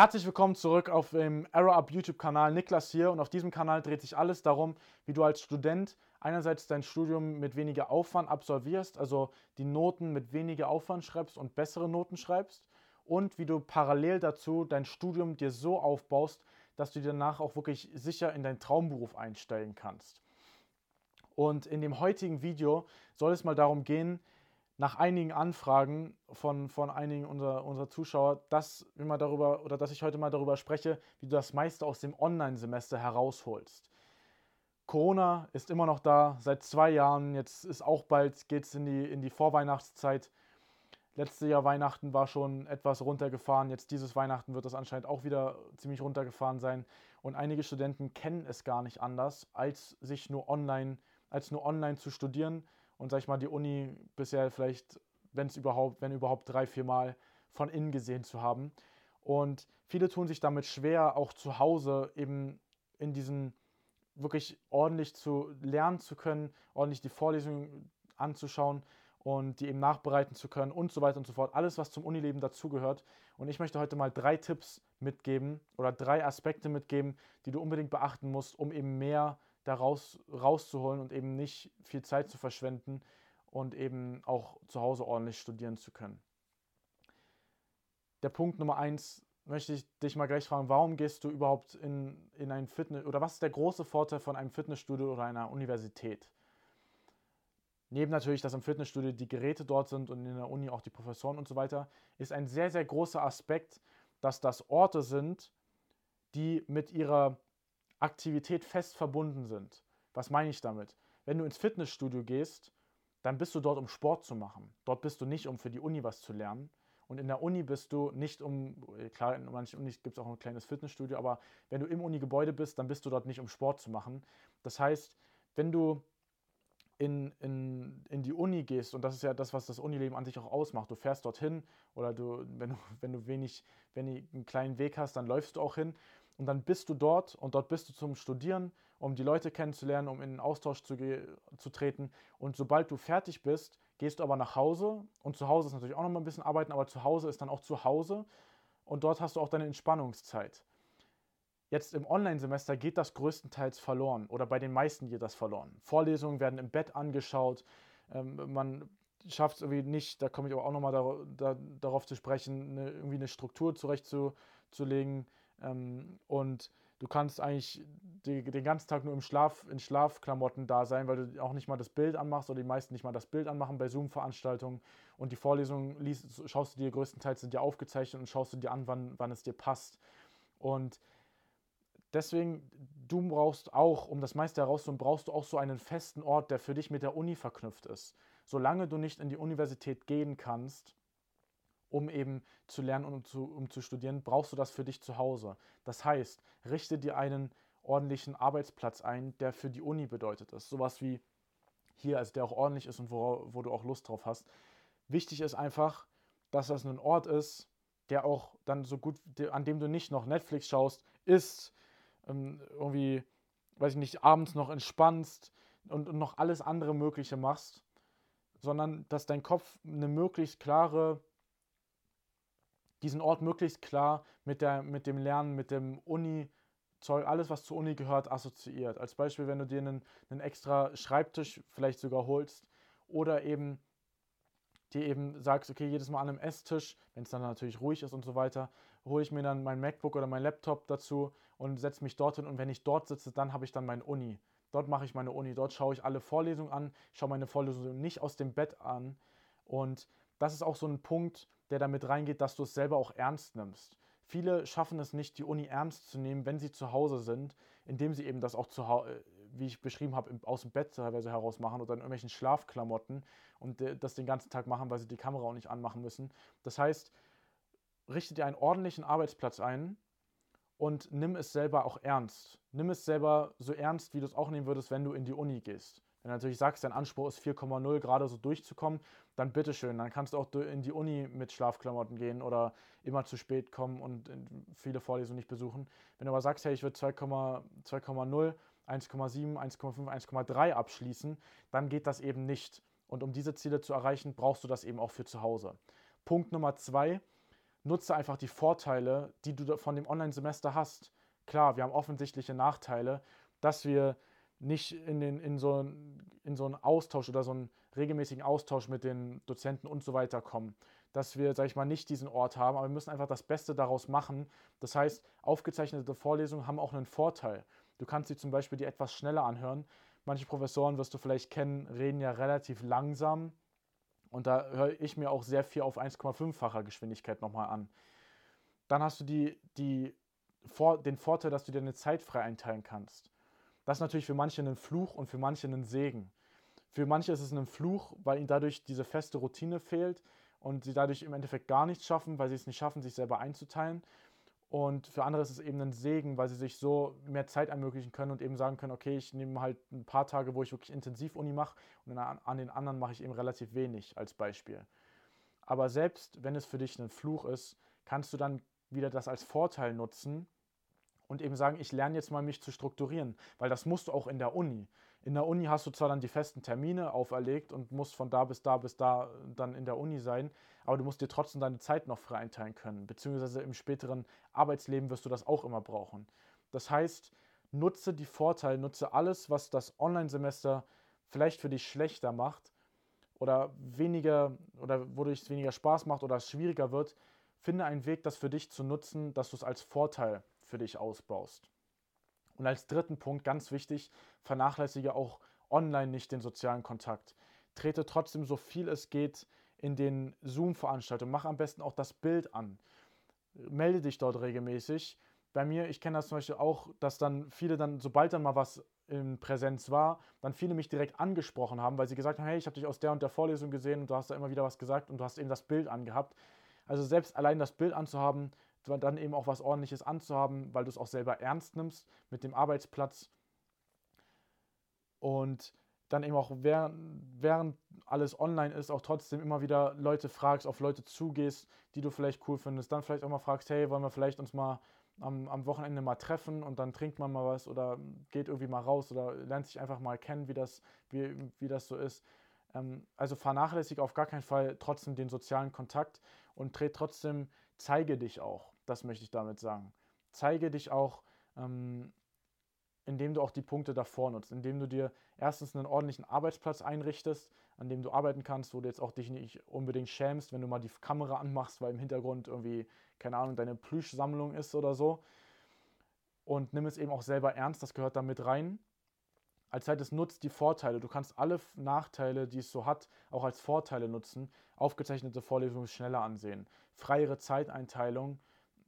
Herzlich willkommen zurück auf dem Arrow Up YouTube-Kanal. Niklas hier und auf diesem Kanal dreht sich alles darum, wie du als Student einerseits dein Studium mit weniger Aufwand absolvierst, also die Noten mit weniger Aufwand schreibst und bessere Noten schreibst und wie du parallel dazu dein Studium dir so aufbaust, dass du dir danach auch wirklich sicher in deinen Traumberuf einstellen kannst. Und in dem heutigen Video soll es mal darum gehen, nach einigen Anfragen von, von einigen unserer, unserer Zuschauer, dass wir mal darüber oder dass ich heute mal darüber spreche, wie du das meiste aus dem Online-Semester herausholst. Corona ist immer noch da, seit zwei Jahren. Jetzt ist auch bald, geht es in die, in die Vorweihnachtszeit. Letztes Jahr Weihnachten war schon etwas runtergefahren. Jetzt dieses Weihnachten wird das anscheinend auch wieder ziemlich runtergefahren sein. Und einige Studenten kennen es gar nicht anders, als sich nur online, als nur online zu studieren und sag ich mal, die Uni bisher vielleicht, wenn es überhaupt, wenn überhaupt drei, vier Mal von innen gesehen zu haben. Und viele tun sich damit schwer, auch zu Hause eben in diesen wirklich ordentlich zu lernen zu können, ordentlich die Vorlesungen anzuschauen und die eben nachbereiten zu können und so weiter und so fort. Alles, was zum Unileben dazugehört. Und ich möchte heute mal drei Tipps mitgeben oder drei Aspekte mitgeben, die du unbedingt beachten musst, um eben mehr da raus, rauszuholen und eben nicht viel Zeit zu verschwenden und eben auch zu Hause ordentlich studieren zu können. Der Punkt Nummer eins möchte ich dich mal gleich fragen, warum gehst du überhaupt in, in ein Fitness oder was ist der große Vorteil von einem Fitnessstudio oder einer Universität? Neben natürlich, dass im Fitnessstudio die Geräte dort sind und in der Uni auch die Professoren und so weiter, ist ein sehr, sehr großer Aspekt, dass das Orte sind, die mit ihrer Aktivität fest verbunden sind. Was meine ich damit? Wenn du ins Fitnessstudio gehst, dann bist du dort, um Sport zu machen. Dort bist du nicht, um für die Uni was zu lernen. Und in der Uni bist du nicht um, klar, in manchen Unis gibt es auch ein kleines Fitnessstudio, aber wenn du im Uni-Gebäude bist, dann bist du dort nicht, um Sport zu machen. Das heißt, wenn du in, in, in die Uni gehst, und das ist ja das, was das Unileben an sich auch ausmacht, du fährst dorthin oder du, wenn du, wenn du wenig, wenn du einen kleinen Weg hast, dann läufst du auch hin und dann bist du dort und dort bist du zum Studieren, um die Leute kennenzulernen, um in den Austausch zu, zu treten. Und sobald du fertig bist, gehst du aber nach Hause. Und zu Hause ist natürlich auch noch mal ein bisschen arbeiten, aber zu Hause ist dann auch zu Hause. Und dort hast du auch deine Entspannungszeit. Jetzt im Online-Semester geht das größtenteils verloren oder bei den meisten geht das verloren. Vorlesungen werden im Bett angeschaut. Ähm, man schafft es irgendwie nicht, da komme ich aber auch nochmal da, da, darauf zu sprechen, eine, irgendwie eine Struktur zurechtzulegen. Ähm, und du kannst eigentlich die, den ganzen Tag nur im Schlaf, in Schlafklamotten da sein, weil du auch nicht mal das Bild anmachst oder die meisten nicht mal das Bild anmachen bei Zoom-Veranstaltungen. Und die Vorlesungen liest, schaust du dir größtenteils sind dir aufgezeichnet und schaust du dir an, wann, wann es dir passt. Und deswegen, du brauchst auch, um das meiste herauszuholen, brauchst du auch so einen festen Ort, der für dich mit der Uni verknüpft ist. Solange du nicht in die Universität gehen kannst, um eben zu lernen und um zu, um zu studieren, brauchst du das für dich zu Hause. Das heißt, richte dir einen ordentlichen Arbeitsplatz ein, der für die Uni bedeutet ist. Sowas wie hier, also der auch ordentlich ist und wo, wo du auch Lust drauf hast. Wichtig ist einfach, dass das ein Ort ist, der auch dann so gut, an dem du nicht noch Netflix schaust, isst, ähm, irgendwie, weiß ich nicht, abends noch entspannst und, und noch alles andere Mögliche machst, sondern dass dein Kopf eine möglichst klare diesen Ort möglichst klar mit, der, mit dem Lernen, mit dem Uni, Zeug, alles, was zur Uni gehört, assoziiert. Als Beispiel, wenn du dir einen, einen extra Schreibtisch vielleicht sogar holst oder eben dir eben sagst, okay, jedes Mal an einem Esstisch, wenn es dann natürlich ruhig ist und so weiter, hole ich mir dann mein MacBook oder mein Laptop dazu und setze mich dorthin und wenn ich dort sitze, dann habe ich dann meine Uni. Dort mache ich meine Uni, dort schaue ich alle Vorlesungen an, schaue meine Vorlesungen nicht aus dem Bett an und das ist auch so ein Punkt, der damit reingeht, dass du es selber auch ernst nimmst. Viele schaffen es nicht, die Uni ernst zu nehmen, wenn sie zu Hause sind, indem sie eben das auch zu Hause, wie ich beschrieben habe, aus dem Bett teilweise heraus machen oder in irgendwelchen Schlafklamotten und das den ganzen Tag machen, weil sie die Kamera auch nicht anmachen müssen. Das heißt, richte dir einen ordentlichen Arbeitsplatz ein und nimm es selber auch ernst. Nimm es selber so ernst, wie du es auch nehmen würdest, wenn du in die Uni gehst. Wenn du natürlich sagst, dein Anspruch ist 4,0 gerade so durchzukommen, dann bitteschön, dann kannst du auch in die Uni mit Schlafklamotten gehen oder immer zu spät kommen und viele Vorlesungen nicht besuchen. Wenn du aber sagst, hey, ich will 2,0, 1,7, 1,5, 1,3 abschließen, dann geht das eben nicht. Und um diese Ziele zu erreichen, brauchst du das eben auch für zu Hause. Punkt Nummer zwei, nutze einfach die Vorteile, die du von dem Online-Semester hast. Klar, wir haben offensichtliche Nachteile, dass wir nicht in, den, in, so, in so einen Austausch oder so einen regelmäßigen Austausch mit den Dozenten und so weiter kommen. Dass wir, sage ich mal, nicht diesen Ort haben, aber wir müssen einfach das Beste daraus machen. Das heißt, aufgezeichnete Vorlesungen haben auch einen Vorteil. Du kannst sie zum Beispiel die etwas schneller anhören. Manche Professoren, wirst du vielleicht kennen, reden ja relativ langsam. Und da höre ich mir auch sehr viel auf 1,5-facher Geschwindigkeit nochmal an. Dann hast du die, die, vor, den Vorteil, dass du dir eine Zeit frei einteilen kannst. Das ist natürlich für manche ein Fluch und für manche ein Segen. Für manche ist es ein Fluch, weil ihnen dadurch diese feste Routine fehlt und sie dadurch im Endeffekt gar nichts schaffen, weil sie es nicht schaffen, sich selber einzuteilen. Und für andere ist es eben ein Segen, weil sie sich so mehr Zeit ermöglichen können und eben sagen können, okay, ich nehme halt ein paar Tage, wo ich wirklich intensiv Uni mache und an den anderen mache ich eben relativ wenig als Beispiel. Aber selbst wenn es für dich ein Fluch ist, kannst du dann wieder das als Vorteil nutzen und eben sagen, ich lerne jetzt mal mich zu strukturieren, weil das musst du auch in der Uni. In der Uni hast du zwar dann die festen Termine auferlegt und musst von da bis da bis da dann in der Uni sein, aber du musst dir trotzdem deine Zeit noch frei einteilen können, beziehungsweise im späteren Arbeitsleben wirst du das auch immer brauchen. Das heißt, nutze die Vorteile, nutze alles, was das Online-Semester vielleicht für dich schlechter macht oder weniger oder wodurch es weniger Spaß macht oder es schwieriger wird, finde einen Weg, das für dich zu nutzen, dass du es als Vorteil für dich ausbaust. Und als dritten Punkt, ganz wichtig, vernachlässige auch online nicht den sozialen Kontakt. Trete trotzdem so viel es geht in den Zoom-Veranstaltungen. Mach am besten auch das Bild an. Melde dich dort regelmäßig. Bei mir, ich kenne das zum Beispiel auch, dass dann viele dann, sobald dann mal was in Präsenz war, dann viele mich direkt angesprochen haben, weil sie gesagt haben, hey, ich habe dich aus der und der Vorlesung gesehen und du hast da immer wieder was gesagt und du hast eben das Bild angehabt. Also selbst allein das Bild anzuhaben, dann eben auch was Ordentliches anzuhaben, weil du es auch selber ernst nimmst mit dem Arbeitsplatz. Und dann eben auch während, während alles online ist, auch trotzdem immer wieder Leute fragst, auf Leute zugehst, die du vielleicht cool findest. Dann vielleicht auch mal fragst, hey, wollen wir vielleicht uns mal am, am Wochenende mal treffen und dann trinkt man mal was oder geht irgendwie mal raus oder lernt sich einfach mal kennen, wie das, wie, wie das so ist. Ähm, also vernachlässige auf gar keinen Fall trotzdem den sozialen Kontakt und trotzdem, zeige dich auch. Das möchte ich damit sagen. Zeige dich auch, ähm, indem du auch die Punkte davor nutzt, indem du dir erstens einen ordentlichen Arbeitsplatz einrichtest, an dem du arbeiten kannst, wo du jetzt auch dich nicht unbedingt schämst, wenn du mal die Kamera anmachst, weil im Hintergrund irgendwie, keine Ahnung, deine Plüschsammlung ist oder so. Und nimm es eben auch selber ernst, das gehört da mit rein als Zeit es nutzt die Vorteile. Du kannst alle Nachteile, die es so hat, auch als Vorteile nutzen. Aufgezeichnete Vorlesungen schneller ansehen. Freiere Zeiteinteilung,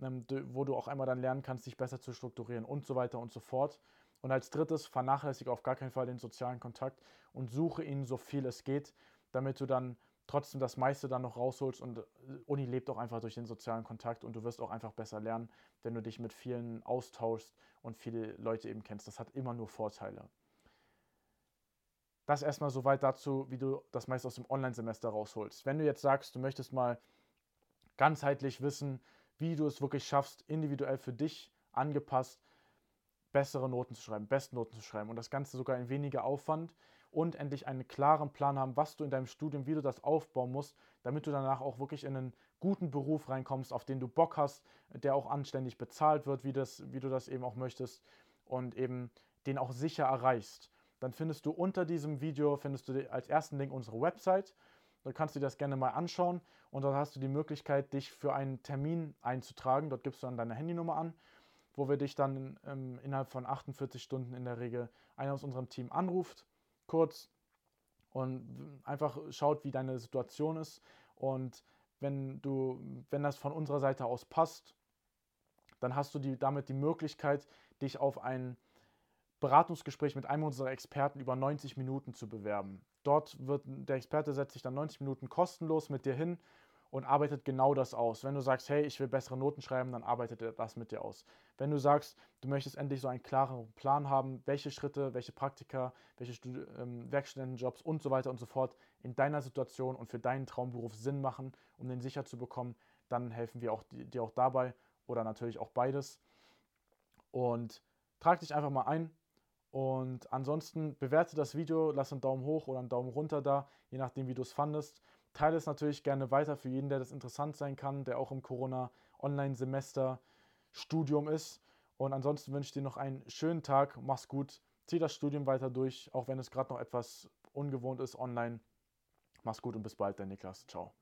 wo du auch einmal dann lernen kannst, dich besser zu strukturieren und so weiter und so fort. Und als drittes, vernachlässige auf gar keinen Fall den sozialen Kontakt und suche ihn so viel es geht, damit du dann trotzdem das meiste dann noch rausholst und äh, Uni lebt auch einfach durch den sozialen Kontakt und du wirst auch einfach besser lernen, wenn du dich mit vielen austauschst und viele Leute eben kennst. Das hat immer nur Vorteile. Das erstmal soweit dazu, wie du das meist aus dem Online-Semester rausholst. Wenn du jetzt sagst, du möchtest mal ganzheitlich wissen, wie du es wirklich schaffst, individuell für dich angepasst, bessere Noten zu schreiben, Bestnoten zu schreiben und das Ganze sogar in weniger Aufwand und endlich einen klaren Plan haben, was du in deinem Studium, wie du das aufbauen musst, damit du danach auch wirklich in einen guten Beruf reinkommst, auf den du Bock hast, der auch anständig bezahlt wird, wie, das, wie du das eben auch möchtest und eben den auch sicher erreichst dann findest du unter diesem Video, findest du als ersten Link unsere Website. Da kannst du dir das gerne mal anschauen und dort hast du die Möglichkeit, dich für einen Termin einzutragen. Dort gibst du dann deine Handynummer an, wo wir dich dann ähm, innerhalb von 48 Stunden in der Regel einer aus unserem Team anruft, kurz und einfach schaut, wie deine Situation ist. Und wenn du, wenn das von unserer Seite aus passt, dann hast du die, damit die Möglichkeit, dich auf ein Beratungsgespräch mit einem unserer Experten über 90 Minuten zu bewerben. Dort wird der Experte setzt sich dann 90 Minuten kostenlos mit dir hin und arbeitet genau das aus. Wenn du sagst, hey, ich will bessere Noten schreiben, dann arbeitet er das mit dir aus. Wenn du sagst, du möchtest endlich so einen klaren Plan haben, welche Schritte, welche Praktika, welche Studi ähm, Werkstudentenjobs und so weiter und so fort in deiner Situation und für deinen Traumberuf Sinn machen, um den sicher zu bekommen, dann helfen wir auch, dir auch dabei oder natürlich auch beides. Und trag dich einfach mal ein, und ansonsten bewerte das Video, lass einen Daumen hoch oder einen Daumen runter da, je nachdem, wie du es fandest. teile es natürlich gerne weiter für jeden, der das interessant sein kann, der auch im Corona-Online-Semester-Studium ist. Und ansonsten wünsche ich dir noch einen schönen Tag. Mach's gut. Zieh das Studium weiter durch, auch wenn es gerade noch etwas ungewohnt ist online. Mach's gut und bis bald, dein Niklas. Ciao.